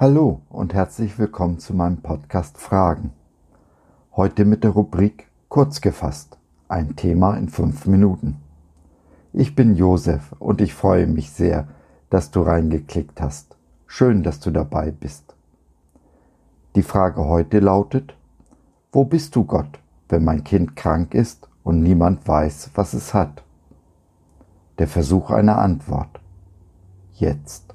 Hallo und herzlich willkommen zu meinem Podcast Fragen. Heute mit der Rubrik Kurz gefasst. Ein Thema in fünf Minuten. Ich bin Josef und ich freue mich sehr, dass du reingeklickt hast. Schön, dass du dabei bist. Die Frage heute lautet, wo bist du Gott, wenn mein Kind krank ist und niemand weiß, was es hat? Der Versuch einer Antwort. Jetzt.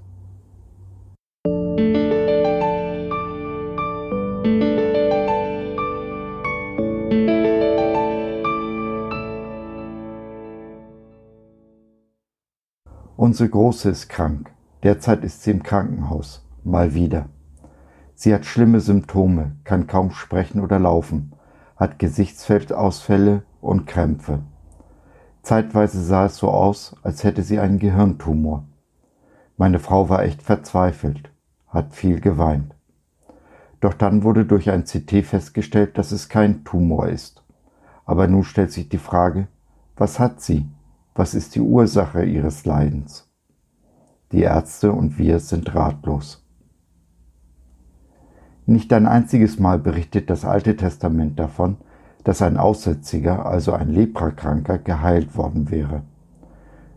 Unsere Große ist krank. Derzeit ist sie im Krankenhaus. Mal wieder. Sie hat schlimme Symptome, kann kaum sprechen oder laufen, hat Gesichtsfeldausfälle und Krämpfe. Zeitweise sah es so aus, als hätte sie einen Gehirntumor. Meine Frau war echt verzweifelt, hat viel geweint. Doch dann wurde durch ein CT festgestellt, dass es kein Tumor ist. Aber nun stellt sich die Frage, was hat sie? Was ist die Ursache ihres Leidens? Die Ärzte und wir sind ratlos. Nicht ein einziges Mal berichtet das Alte Testament davon, dass ein Aussätziger, also ein Leprakranker, geheilt worden wäre.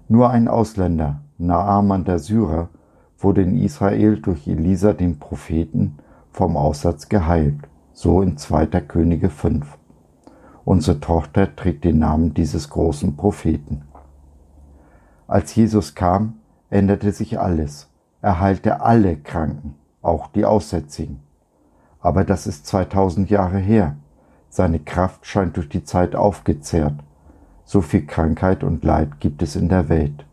Nur ein Ausländer, Naaman der Syrer, wurde in Israel durch Elisa den Propheten vom Aussatz geheilt, so in 2. Könige 5. Unsere Tochter trägt den Namen dieses großen Propheten. Als Jesus kam, änderte sich alles. Er heilte alle Kranken, auch die Aussätzigen. Aber das ist 2000 Jahre her. Seine Kraft scheint durch die Zeit aufgezehrt. So viel Krankheit und Leid gibt es in der Welt.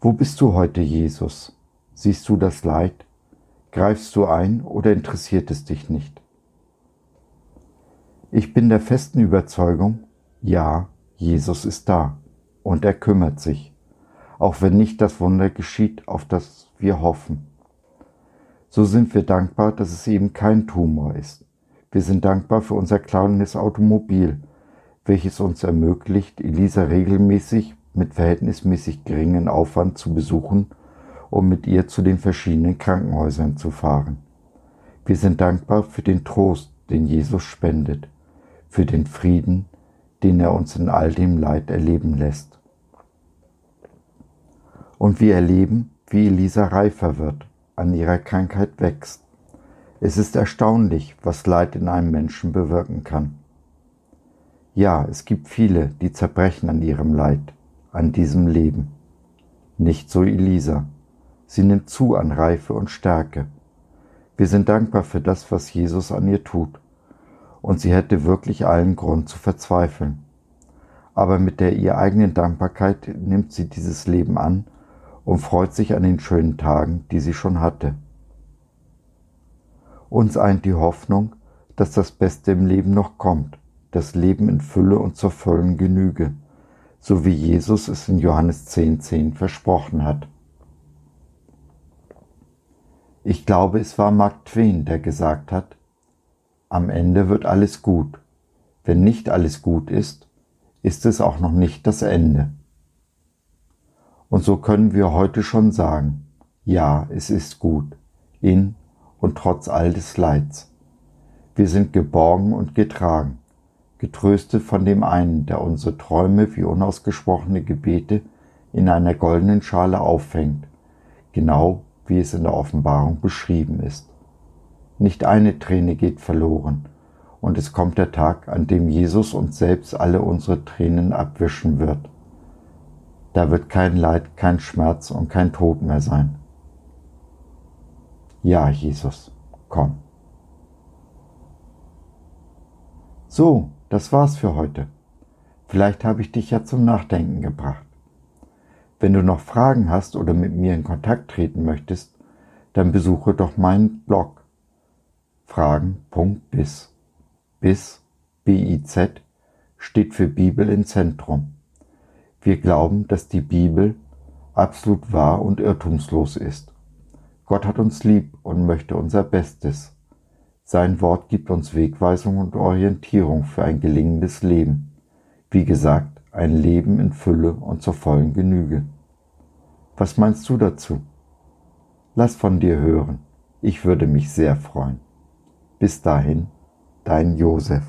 Wo bist du heute, Jesus? Siehst du das Leid? Greifst du ein oder interessiert es dich nicht? Ich bin der festen Überzeugung, ja, Jesus ist da und er kümmert sich, auch wenn nicht das Wunder geschieht, auf das wir hoffen. So sind wir dankbar, dass es eben kein Tumor ist. Wir sind dankbar für unser kleines Automobil, welches uns ermöglicht, Elisa regelmäßig mit verhältnismäßig geringen Aufwand zu besuchen, um mit ihr zu den verschiedenen Krankenhäusern zu fahren. Wir sind dankbar für den Trost, den Jesus spendet, für den Frieden, den er uns in all dem Leid erleben lässt. Und wir erleben, wie Elisa reifer wird, an ihrer Krankheit wächst. Es ist erstaunlich, was Leid in einem Menschen bewirken kann. Ja, es gibt viele, die zerbrechen an ihrem Leid, an diesem Leben. Nicht so Elisa. Sie nimmt zu an Reife und Stärke. Wir sind dankbar für das, was Jesus an ihr tut und sie hätte wirklich allen Grund zu verzweifeln. Aber mit der ihr eigenen Dankbarkeit nimmt sie dieses Leben an und freut sich an den schönen Tagen, die sie schon hatte. Uns eint die Hoffnung, dass das Beste im Leben noch kommt, das Leben in Fülle und zur vollen Genüge, so wie Jesus es in Johannes 10.10 10 versprochen hat. Ich glaube, es war Mark Twain, der gesagt hat, am Ende wird alles gut. Wenn nicht alles gut ist, ist es auch noch nicht das Ende. Und so können wir heute schon sagen, ja, es ist gut, in und trotz all des Leids. Wir sind geborgen und getragen, getröstet von dem einen, der unsere Träume wie unausgesprochene Gebete in einer goldenen Schale auffängt, genau wie es in der Offenbarung beschrieben ist. Nicht eine Träne geht verloren, und es kommt der Tag, an dem Jesus uns selbst alle unsere Tränen abwischen wird. Da wird kein Leid, kein Schmerz und kein Tod mehr sein. Ja, Jesus, komm. So, das war's für heute. Vielleicht habe ich dich ja zum Nachdenken gebracht. Wenn du noch Fragen hast oder mit mir in Kontakt treten möchtest, dann besuche doch meinen Blog Fragen.biz. Biz, B-I-Z, steht für Bibel im Zentrum. Wir glauben, dass die Bibel absolut wahr und irrtumslos ist. Gott hat uns lieb und möchte unser Bestes. Sein Wort gibt uns Wegweisung und Orientierung für ein gelingendes Leben. Wie gesagt, ein Leben in Fülle und zur vollen Genüge. Was meinst du dazu? Lass von dir hören. Ich würde mich sehr freuen. Bis dahin, dein Josef.